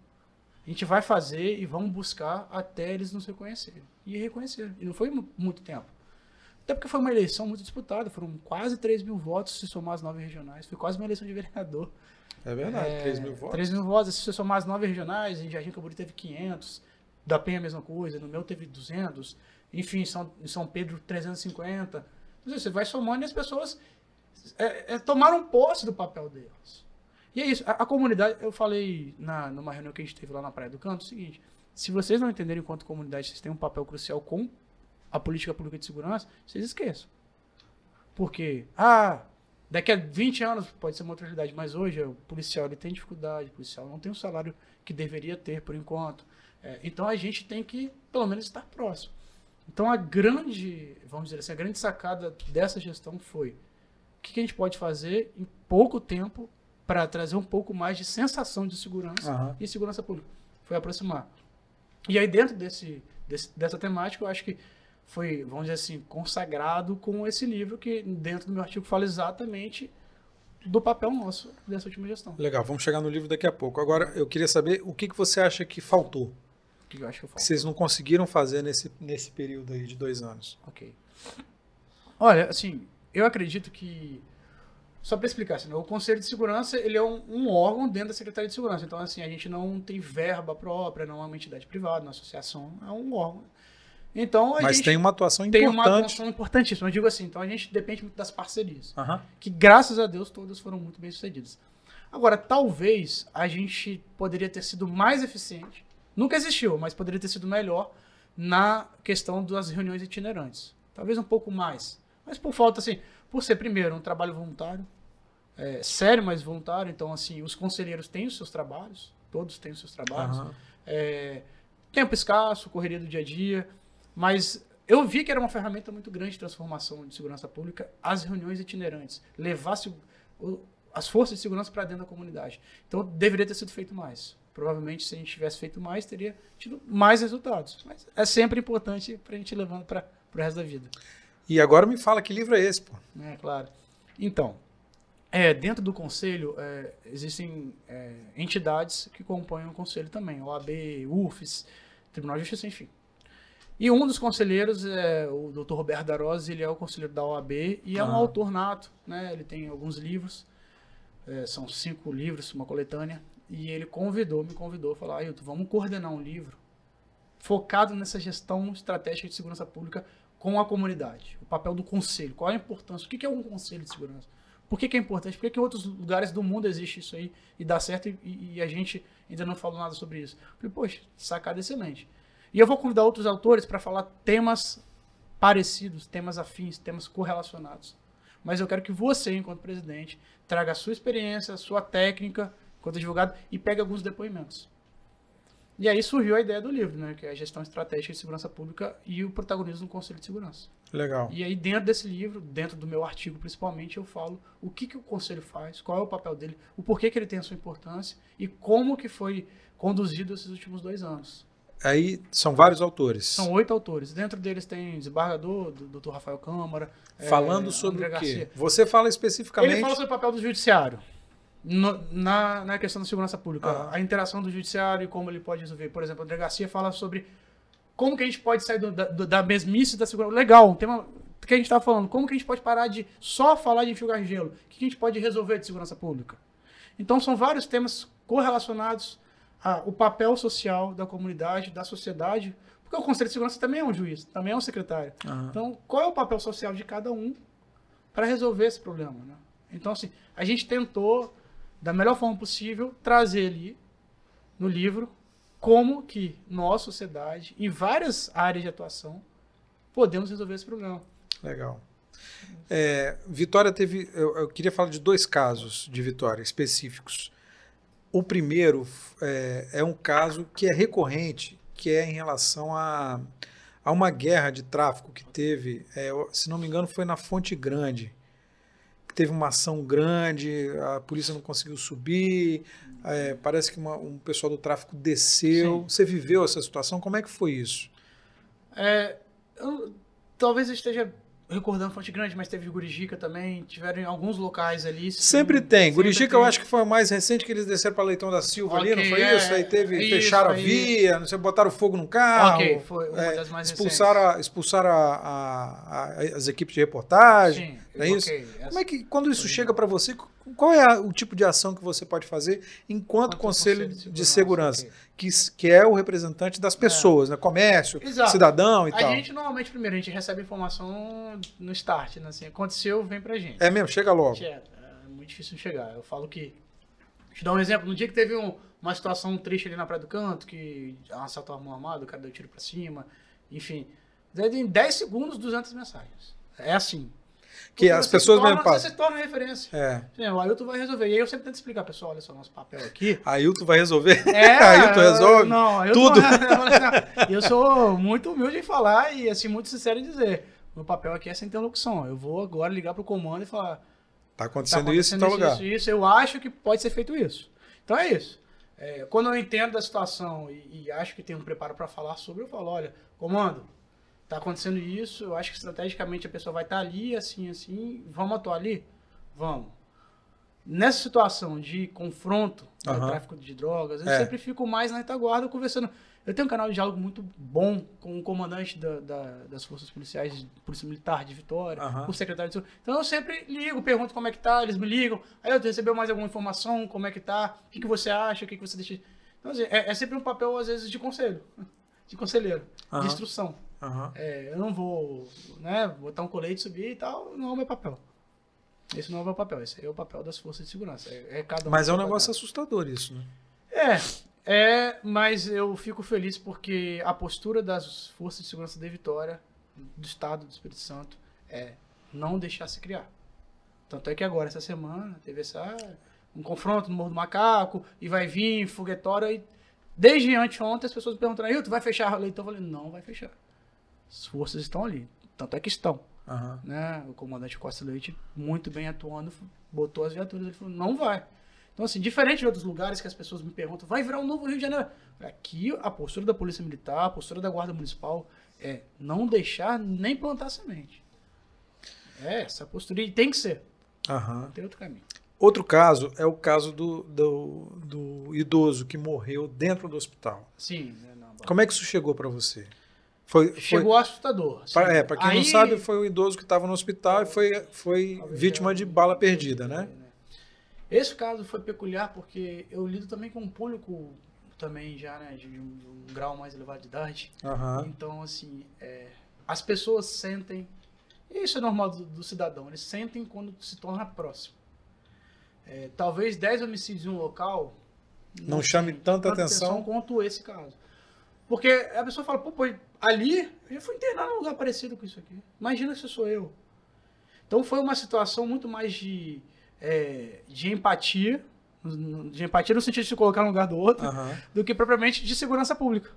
A gente vai fazer e vamos buscar até eles nos reconhecerem. E reconheceram. E não foi muito tempo. Até porque foi uma eleição muito disputada. Foram quase 3 mil votos se somar as nove regionais. Foi quase uma eleição de vereador. É verdade, é, 3 mil votos. 3 mil votos. Se você somar as nove regionais, em Jardim Camburi teve 500. Da Penha a mesma coisa. No meu teve 200. Enfim, em São, em São Pedro 350. Você vai somando e as pessoas é, é, tomaram posse do papel delas. E é isso. A, a, comunidade, eu falei na, numa reunião que a gente teve lá na Praia do Canto, o seguinte: se vocês não entenderem enquanto comunidade, vocês têm um papel crucial com a política pública de segurança, vocês esqueçam. Porque, ah, daqui a 20 anos pode ser uma outra realidade, mas hoje o policial ele tem dificuldade, o policial não tem o salário que deveria ter por enquanto. É, então a gente tem que, pelo menos, estar próximo. Então a grande, vamos dizer assim, a grande sacada dessa gestão foi o que, a gente pode fazer em pouco tempo para trazer um pouco mais de sensação de segurança uhum. e segurança pública. Foi aproximar. E aí dentro desse, desse, dessa temática, eu acho que foi, vamos dizer assim, consagrado com esse livro que dentro do meu artigo fala exatamente do papel nosso dessa última gestão. Legal, vamos chegar no livro daqui a pouco. Agora, eu queria saber o que, que você acha que faltou. O que eu acho que faltou? Que vocês não conseguiram fazer nesse, nesse período aí de dois anos. Ok. Olha, assim, eu acredito que só para explicar, assim, o Conselho de Segurança ele é um, um, órgão dentro da Secretaria de Segurança. Então, assim, a gente não tem verba própria, não é uma entidade privada, uma associação, é um órgão então, Mas tem uma atuação tem importante. Tem uma atuação importantíssima. Eu digo assim, então a gente depende muito das parcerias. Uhum. Que graças a Deus todas foram muito bem sucedidas. Agora, talvez a gente poderia ter sido mais eficiente. Nunca existiu, mas poderia ter sido melhor na questão das reuniões itinerantes. Talvez um pouco mais. Mas por falta, assim, por ser, primeiro, um trabalho voluntário, é, sério, mas voluntário. Então, assim, os conselheiros têm os seus trabalhos, todos têm os seus trabalhos. Uhum. É, tempo escasso, correria do dia a dia. Mas eu vi que era uma ferramenta muito grande de transformação de segurança pública as reuniões itinerantes, levasse as forças de segurança para dentro da comunidade. Então deveria ter sido feito mais. Provavelmente, se a gente tivesse feito mais, teria tido mais resultados. Mas é sempre importante para a gente levando para o resto da vida. E agora me fala que livro é esse, pô? É, claro. Então, é, dentro do conselho, é, existem é, entidades que compõem o conselho também. OAB, UFES, Tribunal de Justiça, enfim. E um dos conselheiros é o Dr. Roberto Darose, ele é o conselheiro da OAB e é um autor nato, né? Ele tem alguns livros, é, são cinco livros, uma coletânea, e ele convidou, me convidou, falou, Ailton, vamos coordenar um livro focado nessa gestão estratégica de segurança pública com a comunidade, o papel do conselho, qual a importância, o que é um conselho de segurança? Por que, que é importante? Por que, que em outros lugares do mundo existe isso aí e dá certo e, e a gente ainda não falou nada sobre isso? falei, poxa, sacada excelente. E eu vou convidar outros autores para falar temas parecidos, temas afins, temas correlacionados. Mas eu quero que você, enquanto presidente, traga a sua experiência, a sua técnica, enquanto advogado, e pegue alguns depoimentos. E aí surgiu a ideia do livro, né, que é a gestão estratégica de segurança pública e o protagonismo no Conselho de Segurança. Legal. E aí dentro desse livro, dentro do meu artigo principalmente, eu falo o que, que o conselho faz, qual é o papel dele, o porquê que ele tem a sua importância e como que foi conduzido esses últimos dois anos. Aí são vários autores. São oito autores. Dentro deles tem desembargador, do Dr. Rafael Câmara. Falando é, sobre André o quê? Garcia. Você fala especificamente. Ele fala sobre o papel do judiciário. No, na, na questão da segurança pública. Ah. A interação do judiciário e como ele pode resolver. Por exemplo, o André Garcia fala sobre como que a gente pode sair do, da, da mesmice da segurança. Legal, um tema que a gente está falando. Como que a gente pode parar de só falar de enxugar gelo? O que a gente pode resolver de segurança pública? Então, são vários temas correlacionados a, o papel social da comunidade, da sociedade, porque o Conselho de Segurança também é um juiz, também é um secretário. Uhum. Então, qual é o papel social de cada um para resolver esse problema? Né? Então, assim, a gente tentou, da melhor forma possível, trazer ali no livro como que nós, sociedade, em várias áreas de atuação, podemos resolver esse problema. Legal. É, Vitória teve. Eu, eu, queria falar de dois casos de Vitória específicos. O primeiro é, é, um caso que é recorrente, que é em relação a, a uma guerra de tráfico que teve, é, se não me engano, foi na Fonte Grande. Que teve uma ação grande, a polícia não conseguiu subir, é, parece que uma, um pessoal do tráfico desceu. Sim. Você viveu essa situação? Como é que foi isso? É, eu, talvez eu esteja recordando Fonte Grande, mas teve Gurijica também, tiveram em alguns locais ali. Sempre sim, tem. Gurijica eu acho que foi o mais recente que eles desceram para Leitão da Silva okay, ali, não foi é, isso? Aí teve, isso, fecharam aí. a via, não sei, botaram fogo no carro. Ok, foi uma é, das mais expulsaram, recentes. A, expulsaram a, a, as equipes de reportagem, sim, é isso? Okay, Como é que, quando isso chega para você, qual é a, o tipo de ação que você pode fazer enquanto Conselho, Conselho de Segurança, de segurança que, que é o representante das pessoas, é. né? comércio, Exato. cidadão e a tal? A gente, normalmente, primeiro, a gente recebe informação no start, né? Assim, aconteceu, vem pra gente. É mesmo? Chega logo. É, é muito difícil chegar. Eu falo que... Deixa eu dar um exemplo. No dia que teve um, uma situação triste ali na Praia do Canto, que um assalto armado, o cara deu tiro pra cima, enfim. Em 10 segundos, 200 mensagens. É assim. Que as pessoas torna, mesmo passam. Você torna referência. É. Sim, o Ailton vai resolver. E aí eu sempre tento explicar, pessoal, olha só nosso papel aqui. Ailton vai resolver? É. Ailton resolve? Não, Ailton, tudo. eu sou muito humilde em falar e assim, muito sincero em dizer. Meu papel aqui é essa interlocução. Eu vou agora ligar pro comando e falar. Tá acontecendo, tá acontecendo isso em tal lugar. Isso, isso, eu acho que pode ser feito isso. Então é isso. É, quando eu entendo da situação e, e acho que tem um preparo para falar sobre, eu falo, olha, comando, tá acontecendo isso, eu acho que estrategicamente a pessoa vai estar tá ali, assim, assim, vamos atuar ali? Vamos. Nessa situação de confronto, uhum. tráfico de drogas, eu é. sempre fico mais na retaguarda conversando. Eu tenho um canal de diálogo muito bom com o comandante da, da, das forças policiais, Polícia Militar de Vitória, uhum. o secretário de saúde. Então eu sempre ligo, pergunto como é que tá, eles me ligam. Aí eu recebeu mais alguma informação, como é que tá, o que, que você acha, o que, que você deixa. Então, assim, é, é sempre um papel, às vezes, de conselho, de conselheiro, uhum. de instrução. Uhum. É, eu não vou né, botar um colete, subir e tal, não é o meu papel. Esse não é o meu papel, esse é o papel das forças de segurança. É, é cada um Mas é um negócio assustador isso, né? É, é, mas eu fico feliz porque a postura das forças de segurança de Vitória, do Estado do Espírito Santo, é não deixar se criar. Tanto é que agora, essa semana, teve essa, um confronto no Morro do Macaco, e vai vir foguetório, e desde anteontem as pessoas perguntaram, tu vai fechar o leitão? Eu falei, não vai fechar. As forças estão ali. Tanto é que estão. Uhum. Né? O comandante Costa Leite, muito bem atuando, botou as viaturas. Ele falou: não vai. Então, assim, diferente de outros lugares que as pessoas me perguntam, vai virar um novo Rio de Janeiro? Aqui, a postura da Polícia Militar, a postura da Guarda Municipal é não deixar nem plantar semente. É, essa postura. E tem que ser. Uhum. Não tem outro caminho. Outro caso é o caso do, do, do idoso que morreu dentro do hospital. Sim. Né, Como é que isso chegou para você? Foi, Chegou foi, assustador. Assim. Pra, é, para quem Aí, não sabe, foi o idoso que estava no hospital e foi, foi vítima de bala perdida, né? Esse caso foi peculiar porque eu lido também com um público também já, né, de, um, de um grau mais elevado de idade. Uhum. Então, assim, é, as pessoas sentem, isso é normal do, do, cidadão, eles sentem quando se torna próximo. É, talvez 10 homicídios em um local não, não chame tanta, tanta atenção. atenção quanto esse caso. Porque a pessoa fala, pô, pô ali eu fui internado num lugar parecido com isso aqui. Imagina se sou eu. Então foi uma situação muito mais de, é, de empatia, de empatia no sentido de se colocar no lugar do outro, uhum. do que propriamente de segurança pública.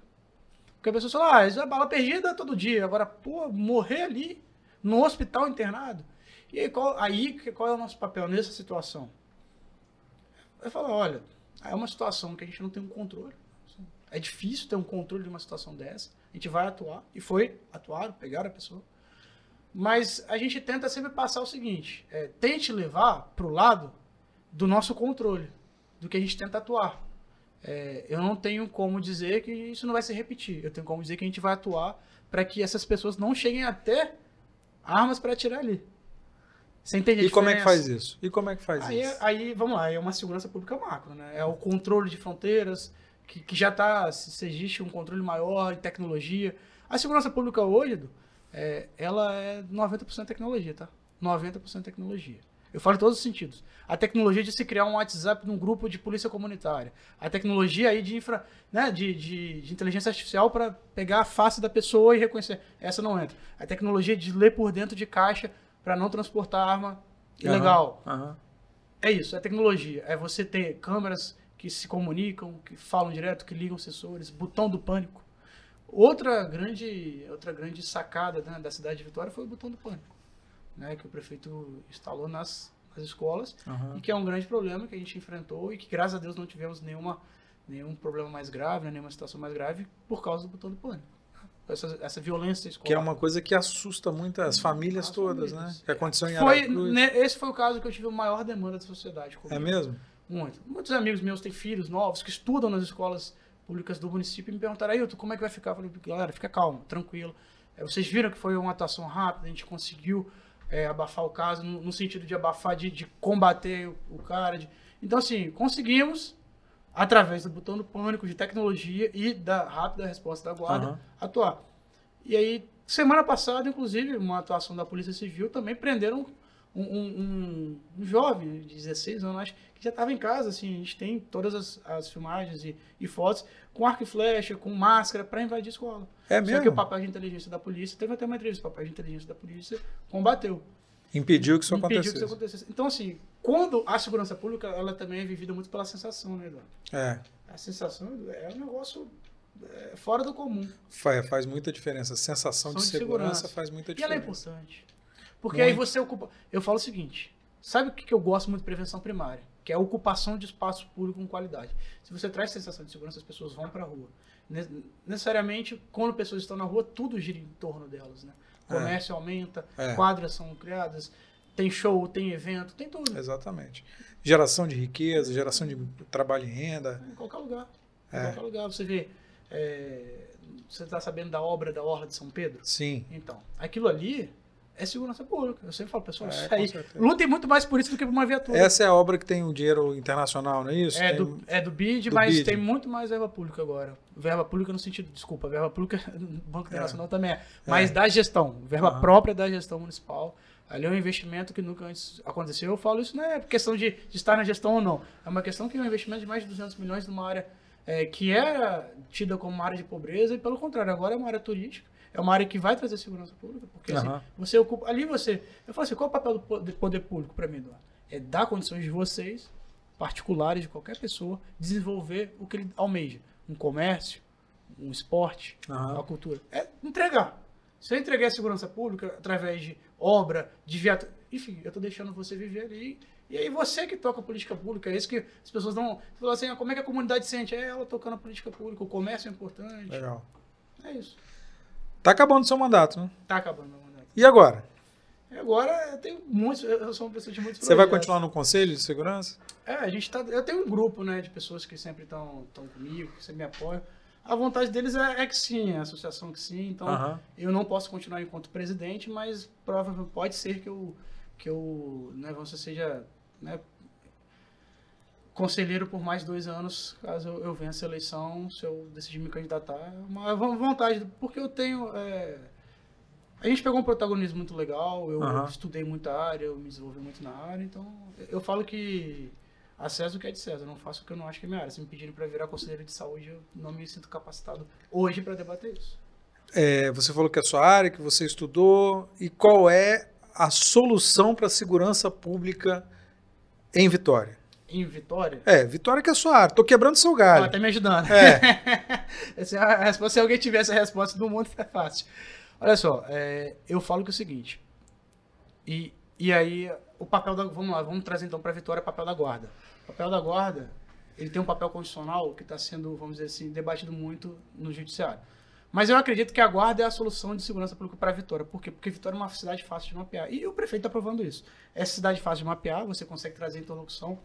Porque a pessoa fala, ah, isso é bala perdida todo dia. Agora, pô, morrer ali, no hospital internado. E aí, qual, aí, qual é o nosso papel nessa situação? Eu falo, olha, é uma situação que a gente não tem um controle. É difícil ter um controle de uma situação dessa. A gente vai atuar, e foi, atuar, pegar a pessoa. Mas a gente tenta sempre passar o seguinte: é, tente levar para o lado do nosso controle, do que a gente tenta atuar. É, eu não tenho como dizer que isso não vai se repetir. Eu tenho como dizer que a gente vai atuar para que essas pessoas não cheguem até armas para atirar ali. Você entende E como é que faz isso? E como é que faz aí, isso? Aí, vamos lá, é uma segurança pública macro, né? É o controle de fronteiras, que, que já está, se, existe um controle maior em tecnologia. A segurança pública hoje, Edu, é, ela é 90% tecnologia, tá? 90% tecnologia. Eu falo em todos os sentidos. A tecnologia de se criar um WhatsApp num grupo de polícia comunitária. A tecnologia aí de, infra, né, de, de, de inteligência artificial para pegar a face da pessoa e reconhecer. Essa não entra. A tecnologia de ler por dentro de caixa para não transportar arma ilegal. Uhum, uhum. É isso, é tecnologia. É você ter câmeras que se comunicam, que falam direto, que ligam sensores, botão do pânico. Outra grande, outra grande sacada né, da cidade de Vitória foi o botão do pânico, né, que o prefeito instalou nas, nas escolas uhum. e que é um grande problema que a gente enfrentou e que graças a Deus não tivemos nenhuma nenhum problema mais grave, né, nenhuma situação mais grave por causa do botão do pânico. essa, essa violência escolar. Que é uma coisa que assusta muito as famílias As todas, famílias. né? Que aconteceu em foi, Aracruz. né, Esse foi o caso que eu tive a maior demanda da sociedade. É comigo. mesmo? Muito. Muitos amigos meus têm filhos novos que estudam nas escolas públicas do município e me perguntaram, Ailton, como é que vai ficar? Eu falei, galera, fica calmo, tranquilo. É, vocês viram que foi uma atuação rápida, a gente conseguiu é, abafar o caso, no, no sentido de abafar, de, de combater o, o cara. de- Então, assim, conseguimos, através do botão do pânico, de tecnologia e da rápida resposta da guarda, Aham. atuar. E aí, semana passada, inclusive, uma atuação da Polícia Civil também prenderam um, um- um- jovem de 16 anos, acho, que já estava em casa, assim, a gente tem todas as, as filmagens e, e fotos com arco e flecha, com máscara, para invadir a escola. É Só que mesmo? o papel de inteligência da polícia, teve até uma entrevista, o papel de inteligência da polícia combateu. Impediu que isso impediu que acontecesse. isso acontecesse. Então, assim, quando a segurança pública, ela também é vivida muito pela sensação, né, Eduardo? É, A sensação é um negócio é, fora do comum. faz, faz muita diferença. A sensação de de segurança, segurança. faz muita E ela é diferença. importante. Porque aí Muito. você ocupa. Eu falo o seguinte: sabe o que que eu gosto muito de prevenção primária? Que é a ocupação de espaço público com qualidade. Se você traz sensação de segurança, as pessoas vão para a rua. Ne- Necessariamente, quando pessoas estão na rua, tudo gira em torno delas. Né? É. Comércio aumenta, É. quadras são criadas, tem show, tem evento, tem tudo. Exatamente. Geração de riqueza, geração de trabalho e renda. Em qualquer lugar. Em É. qualquer lugar. Você vê. é, você está sabendo da obra da Orla de São Pedro? Sim. Então, aquilo ali é segurança pública. Eu sempre falo, pessoal, É, aí. Lutem muito mais por isso do que por uma viatura. Essa é a obra que tem o dinheiro internacional, não é isso? É Tem- do, é do BID, do mas BID. tem muito mais verba pública agora. Verba pública no sentido, desculpa, verba pública no Banco Internacional também é. Mas da gestão, verba Aham. própria da gestão municipal. Ali é um investimento que nunca antes aconteceu. Eu falo isso não é questão de, de estar na gestão ou não. É uma questão que é um investimento de mais de 200 milhões numa área é, que era tida como uma área de pobreza e, pelo contrário, agora é uma área turística. É uma área que vai trazer segurança pública, porque assim, Aham. você ocupa. Ali você. Eu falo assim, qual é o papel do po- do poder público para mim, Eduardo? É dar condições de vocês, particulares de qualquer pessoa, desenvolver o que ele almeja. Um comércio, um esporte, Aham. uma cultura. É entregar. Se eu entregar a segurança pública através de obra, de viatura. Enfim, eu estou deixando você viver ali. E aí você que toca a política pública, é isso que as pessoas não. Você fala assim, ah, como é que a comunidade sente? É ela tocando a política pública, o comércio é importante. Legal. É isso. Tá acabando o seu mandato, né? Tá acabando meu mandato. E agora? Agora eu tenho muitos. Eu sou uma pessoa de muitos Você vai continuar no conselho de segurança? É, a gente tá. Eu tenho um grupo, né, de pessoas que sempre estão comigo, que sempre me apoiam. A vontade deles é, é que sim, é a associação que sim. Então, eu não posso continuar enquanto presidente, mas provavelmente pode ser que eu, que eu né, dizer, seja né, conselheiro por mais dois anos, caso eu, eu vença a eleição, se eu decidir me candidatar. É uma vo- vontade, porque eu tenho. é, a gente pegou um protagonismo muito legal, eu Aham. estudei muita área, eu me desenvolvi muito na área, então eu falo que a César o que é de César, eu não faço o que eu não acho que é minha área. Se me pedirem para virar conselheiro de saúde, eu não me sinto capacitado hoje para debater isso. É, você falou que é a sua área, que você estudou. E qual é a solução para a segurança pública em Vitória? Em Vitória, É, Vitória que é a sua área. Tô quebrando seu galho. ela tá me ajudando. É. Essa é a resposta. Se alguém tivesse a resposta do mundo, é fácil. Olha só, é, eu falo que é o seguinte. E, e aí, o papel da. Vamos lá, vamos trazer então para Vitória o papel da guarda. O papel da guarda, ele tem um papel constitucional que está sendo, vamos dizer assim, debatido muito no judiciário. Mas eu acredito que a guarda é a solução de segurança pública para a Vitória. Por quê? Porque Vitória é uma cidade fácil de mapear. E o prefeito está provando isso. Essa cidade fácil de mapear, você consegue trazer interlocução.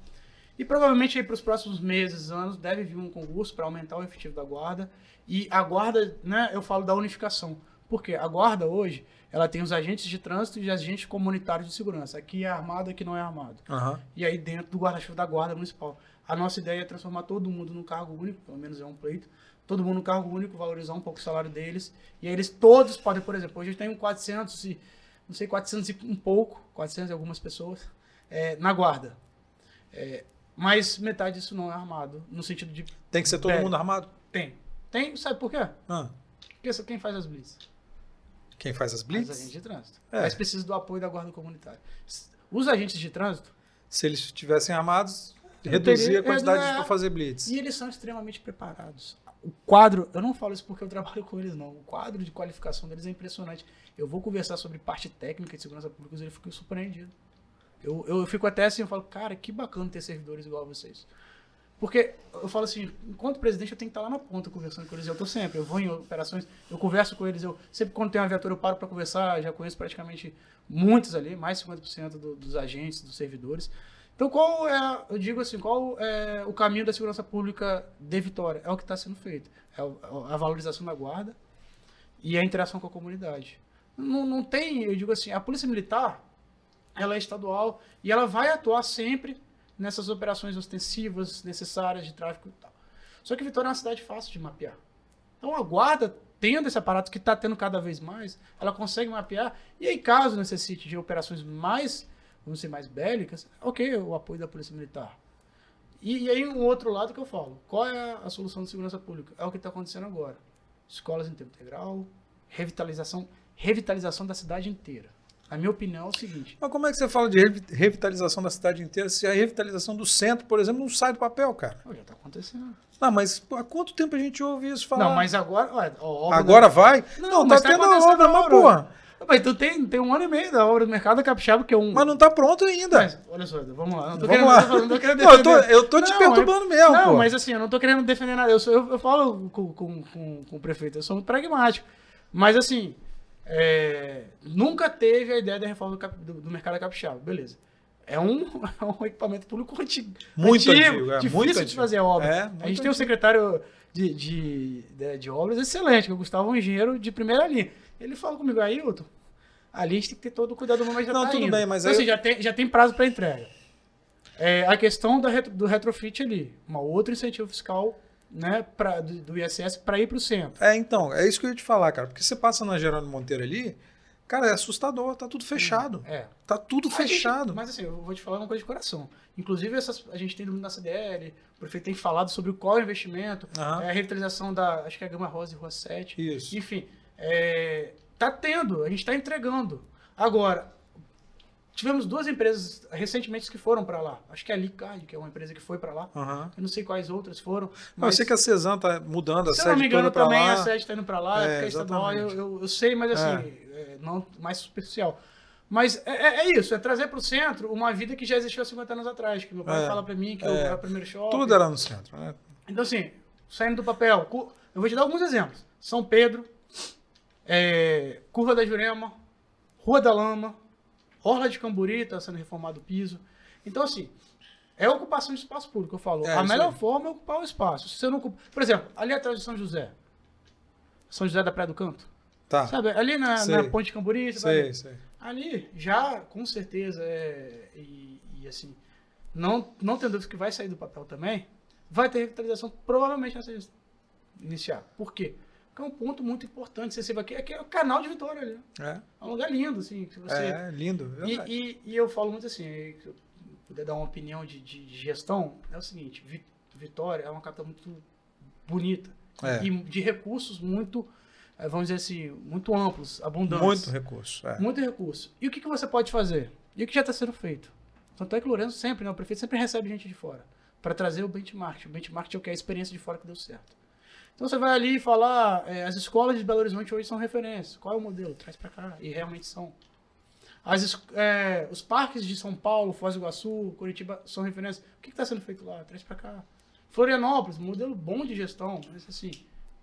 E provavelmente aí para os próximos meses, anos, deve vir um concurso para aumentar o efetivo da guarda. E a guarda, né, eu falo da unificação. Por quê? A guarda hoje, ela tem os agentes de trânsito e os agentes comunitários de segurança. Aqui é armado, aqui não é armado. Aham. E aí dentro do guarda-chuva da guarda municipal. A nossa ideia é transformar todo mundo num cargo único, pelo menos é um pleito. Todo mundo num cargo único, valorizar um pouco o salário deles. E aí eles todos podem, por exemplo, hoje tem um 400 e, não sei, 400 e um pouco, 400 e algumas pessoas, é, na guarda. É, mas metade disso não é armado, no sentido de... Tem que ser todo É. mundo armado? Tem. Tem, sabe por quê? Ah, Porque quem faz as blitz? quem faz as Os agentes blitz? de trânsito. É. Mas precisa do apoio da guarda comunitária. Os agentes de trânsito, Se eles estivessem armados, reduzir a quantidade é, de para fazer blitz. E eles são extremamente preparados. O quadro, eu não falo isso porque eu trabalho com eles, não. O quadro de qualificação deles é impressionante. Eu vou conversar sobre parte técnica de segurança pública e eu fico surpreendido. Eu, eu fico até assim, eu falo, cara, que bacana ter servidores igual a vocês. Porque eu falo assim, enquanto presidente eu tenho que estar lá na ponta conversando com eles. Eu estou sempre, eu vou em operações, eu converso com eles. Eu sempre quando tem uma viatura eu paro para conversar. Já conheço praticamente muitos ali, mais de 50% do, dos agentes, dos servidores. Então qual é, eu digo assim, qual é o caminho da segurança pública de Vitória? É o que está sendo feito. É a valorização da guarda e a interação com a comunidade. Não, não tem, eu digo assim, a polícia militar, ela é estadual e ela vai atuar sempre nessas operações ostensivas necessárias de tráfico e tal. Só que Vitória é uma cidade fácil de mapear. Então a guarda, tendo esse aparato que está tendo cada vez mais, ela consegue mapear. E aí, caso necessite de operações mais, vamos ser mais bélicas, ok, o apoio da Polícia Militar. E, e aí um outro lado que eu falo, qual é a solução de segurança pública? É o que está acontecendo agora. Escolas em tempo integral, revitalização, revitalização da cidade inteira. A minha opinião é o seguinte. Mas como é que você fala de revitalização da cidade inteira se a revitalização do centro, por exemplo, não sai do papel, cara? já está acontecendo. Não, mas há quanto tempo a gente ouve isso falar? Não, mas agora. Ué, agora da... vai? Não, não tá tendo a obra, mas porra. Mas tu tem, tem um ano e meio da obra do mercado capixaba, que é um. Mas não tá pronto ainda. Mas, olha só, vamos lá. Não tô vamos querendo, lá. Não tô querendo defender. Não, eu tô, eu tô te perturbando mesmo. Não, pô. mas assim, eu não tô querendo defender nada. Eu, sou, eu, eu falo com, com, com, com o prefeito, eu sou muito pragmático. Mas assim, é, nunca teve a ideia da reforma do, do, do mercado capixaba, beleza. É um, é um equipamento público antigo. Muito antigo, antigo, é, difícil muito de antigo. fazer a obra. É, a gente muito tem um secretário de, de, de, de, obras excelente, que é o Gustavo, um engenheiro de primeira linha. Ele fala comigo, aí, Hilton, ali a gente tem que ter todo o cuidado, mas já Não, tá tudo indo. bem, mas então, aí assim, já, tem, já tem prazo para entrega. É, a questão da, do retrofit ali, um outro incentivo fiscal né, pra, do, do ISS para ir para o centro. É, então, é isso que eu ia te falar, cara. Porque você passa na Gerônimo Monteiro ali, cara, é assustador, tá tudo fechado. É. Tá tudo A fechado. gente- mas assim, eu vou te falar uma coisa de coração. Inclusive, essas, a gente tem no na CDL, o prefeito tem falado sobre qual é o investimento, Aham. é, a revitalização da, acho que é a Gama Rosa e Rua 7. Isso. Enfim, é, tá tendo, a gente está entregando. Agora, tivemos duas empresas recentemente que foram para lá. Acho que é a Licard, que é uma empresa que foi para lá. Aham. Eu não sei quais outras foram. Mas eu sei que a Cezanne tá mudando a se eu sede não me engano, toda pra também lá. a sede está indo para lá, É, é, é estadual, eu, eu, eu sei, mas assim, é, não mais superficial. Mas é, é- é isso, é trazer para o centro uma vida que já existiu há 50 anos atrás, que meu pai É, fala para mim que é. eu era o primeiro shopping. Tudo era no centro, né? Então, assim, saindo do papel, eu vou te dar alguns exemplos. São Pedro, é, Curva da Jurema, Rua da Lama, Orla de Camburi, está sendo reformado o piso. Então, assim, é ocupação de espaço público, eu falo. É, a melhor forma é ocupar o espaço. Se você não ocupa... Por exemplo, ali atrás de São José. São José da Praia do Canto. Tá. Sabe? Ali na, na Ponte de Camburi, Sei, sei. Ali, já, com certeza, é, e, e, assim, não, não tendo dúvida que vai sair do papel também, vai ter revitalização provavelmente nessa iniciar. Por quê? Porque é um ponto muito importante. Você aqui, aqui é o canal de Vitória ali. É, É um lugar lindo, assim. Que você, é lindo. e, verdade. e, e eu falo muito assim, se eu puder dar uma opinião de, de gestão, é o seguinte, Vi- Vitória é uma capital muito bonita. É. E de recursos muito, eh, vamos dizer assim, muito amplos, abundantes. Muito recurso. É. Muito recurso. E o que, que você pode fazer? E o que já está sendo feito? Tanto é que o Lourenço sempre, né, o prefeito sempre recebe gente de fora para trazer o benchmark. O benchmark é o que é a experiência de fora que deu certo. Então você vai ali falar, é, as escolas de Belo Horizonte hoje são referência. Qual é o modelo? Traz para cá. E realmente são. As, é, os parques de São Paulo, Foz do Iguaçu, Curitiba são referência. O que está sendo feito lá? Traz para cá. Florianópolis, modelo bom de gestão, mas assim,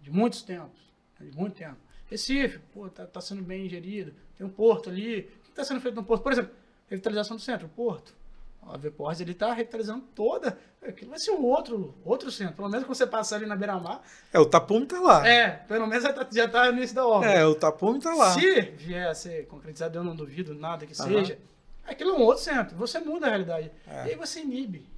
de muitos tempos. De muito tempo. Recife, pô, tá, tá sendo bem gerido. Tem um porto ali. O que está sendo feito no porto? Por exemplo, revitalização do centro, o porto. A Vpors, ele tá revitalizando toda. Aquilo vai ser um outro, outro centro. Pelo menos quando você passar ali na beira-mar. É, o tapume tá lá. É, pelo menos já tá, já tá no início da obra. É, o tapume tá lá. Se vier a ser concretizado, eu não duvido nada que Aham. seja, aquilo é um outro centro. Você muda a realidade. É. E aí você inibe.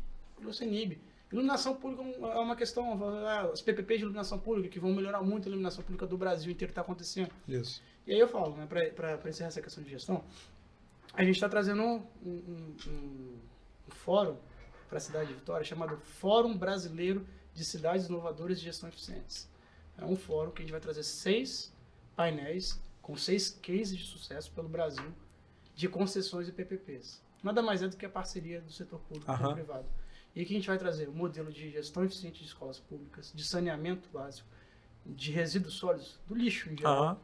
Você inibe. Iluminação pública é uma questão. ah, Os PPPs de iluminação pública, que vão melhorar muito a iluminação pública do Brasil inteiro, está acontecendo. Isso. E aí eu falo, né, para encerrar essa questão de gestão, a gente está trazendo um, um- um- um fórum para a cidade de Vitória chamado Fórum Brasileiro de Cidades Inovadoras de Gestão Eficientes. É um fórum que a gente vai trazer seis painéis com seis cases de sucesso pelo Brasil de concessões e PPPs. Nada mais é do que a parceria do setor público com Aham. o privado. E aqui a gente vai trazer o modelo de gestão eficiente de escolas públicas, de saneamento básico, de resíduos sólidos, do lixo em geral Aham.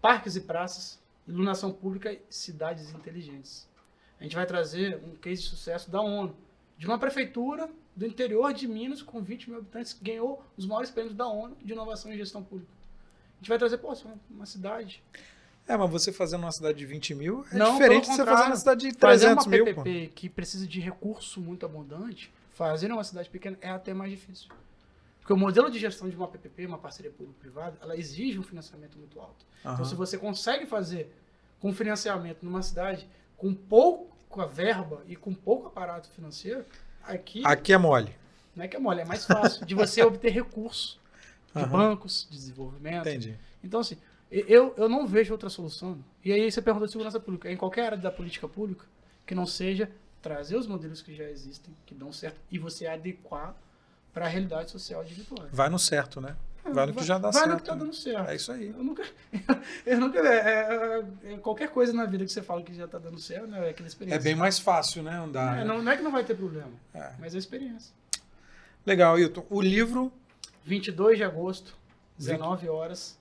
parques e praças, iluminação pública e cidades inteligentes. A gente vai trazer um case de sucesso da ONU, de uma prefeitura do interior de Minas, com 20 mil habitantes, que ganhou os maiores prêmios da ONU de inovação em gestão pública. A gente vai trazer, pô, uma, uma cidade. É, mas você fazendo uma cidade de 20 mil é Não, diferente de você fazer uma cidade de Fazer 300 uma mil, PPP pô. que precisa de recurso muito abundante, fazer uma cidade pequena é até mais difícil. Porque o modelo de gestão de uma PPP, uma parceria público-privada, ela exige um financiamento muito alto. Aham. Então, se você consegue fazer com financiamento numa cidade com pouca verba e com pouco aparato financeiro, aqui Aqui é mole. não é que é mole, é mais fácil de você obter recursos de Aham. bancos, de desenvolvimento. Entendi. Então, assim, eu, eu não vejo outra solução. E aí você pergunta de segurança pública. Em qualquer área da política pública, que não seja trazer os modelos que já existem, que dão certo, e você adequar para a realidade social de Vitória. Vai no certo, né? Vai no que já dá vai certo. no que tá né? dando certo. É isso aí. Eu nunca. Eu nunca. é, é, é, qualquer coisa na vida que você fala que já tá dando certo, né? É aquela É experiência. bem mais fácil, né? Andar. É, né? não, não é que não vai ter problema, É. mas é experiência. Legal, Hilton. O livro 22 de agosto, 19 horas.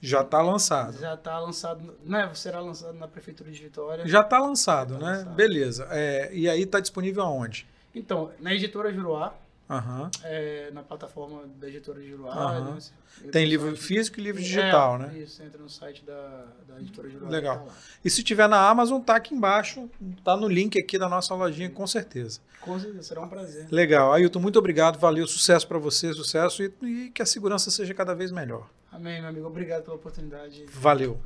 já está lançado. Já está lançado, né? Será lançado na Prefeitura de Vitória. Já está lançado, Já tá né? lançado. Beleza. É, e aí está disponível aonde? Então, na editora Juruá, Aham. é, na plataforma da editora Juruá. Aham. né, Tem livro físico e livro digital, É, né? Isso, entra no site da, da editora Juruá. Legal. tá. E se tiver na Amazon, tá aqui embaixo. Tá no link aqui da nossa lojinha, com certeza. Com certeza, será um prazer. Legal. Ailton, muito obrigado. Valeu. Sucesso para você, sucesso. E, e que a segurança seja cada vez melhor. Amém, meu amigo. Obrigado pela oportunidade. Valeu.